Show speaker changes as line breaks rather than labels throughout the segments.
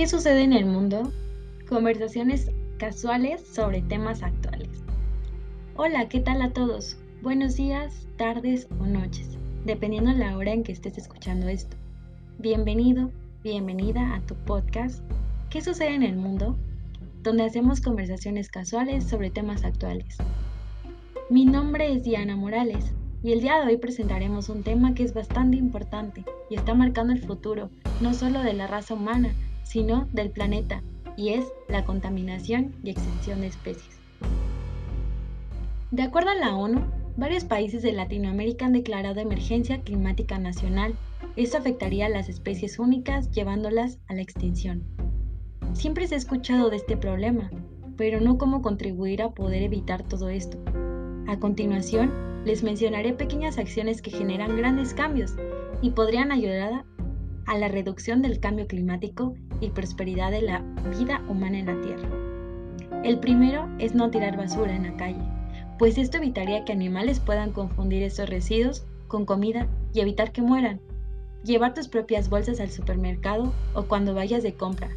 ¿Qué sucede en el mundo? Conversaciones casuales sobre temas actuales. Hola, ¿qué tal a todos? Buenos días, tardes o noches, dependiendo la hora en que estés escuchando esto. Bienvenido, bienvenida a tu podcast ¿Qué sucede en el mundo? donde hacemos conversaciones casuales sobre temas actuales. Mi nombre es Diana Morales y el día de hoy presentaremos un tema que es bastante importante y está marcando el futuro, no solo de la raza humana, sino del planeta, y es la contaminación y extinción de especies. De acuerdo a la ONU, varios países de Latinoamérica han declarado emergencia climática nacional. Esto afectaría a las especies únicas llevándolas a la extinción. Siempre se ha escuchado de este problema, pero no cómo contribuir a poder evitar todo esto. A continuación, les mencionaré pequeñas acciones que generan grandes cambios y podrían ayudar a la reducción del cambio climático y prosperidad de la vida humana en la Tierra. El primero es no tirar basura en la calle, pues esto evitaría que animales puedan confundir esos residuos con comida y evitar que mueran. Llevar tus propias bolsas al supermercado o cuando vayas de compra.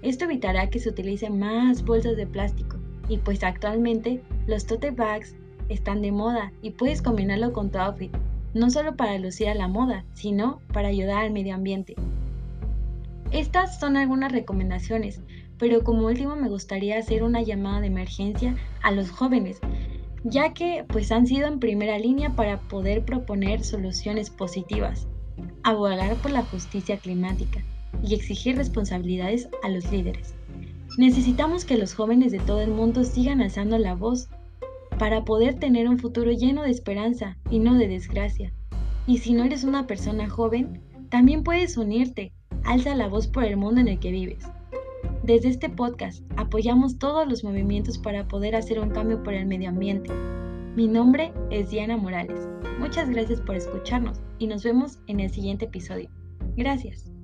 Esto evitará que se utilicen más bolsas de plástico y pues actualmente los tote bags están de moda y puedes combinarlo con tu outfit, no solo para lucir a la moda, sino para ayudar al medio ambiente. Estas son algunas recomendaciones, pero como último me gustaría hacer una llamada de emergencia a los jóvenes, ya que pues han sido en primera línea para poder proponer soluciones positivas, abogar por la justicia climática y exigir responsabilidades a los líderes. Necesitamos que los jóvenes de todo el mundo sigan alzando la voz para poder tener un futuro lleno de esperanza y no de desgracia. Y si no eres una persona joven, también puedes unirte, alza la voz por el mundo en el que vives. Desde este podcast apoyamos todos los movimientos para poder hacer un cambio por el medio ambiente. Mi nombre es Diana Morales. Muchas gracias por escucharnos y nos vemos en el siguiente episodio. Gracias.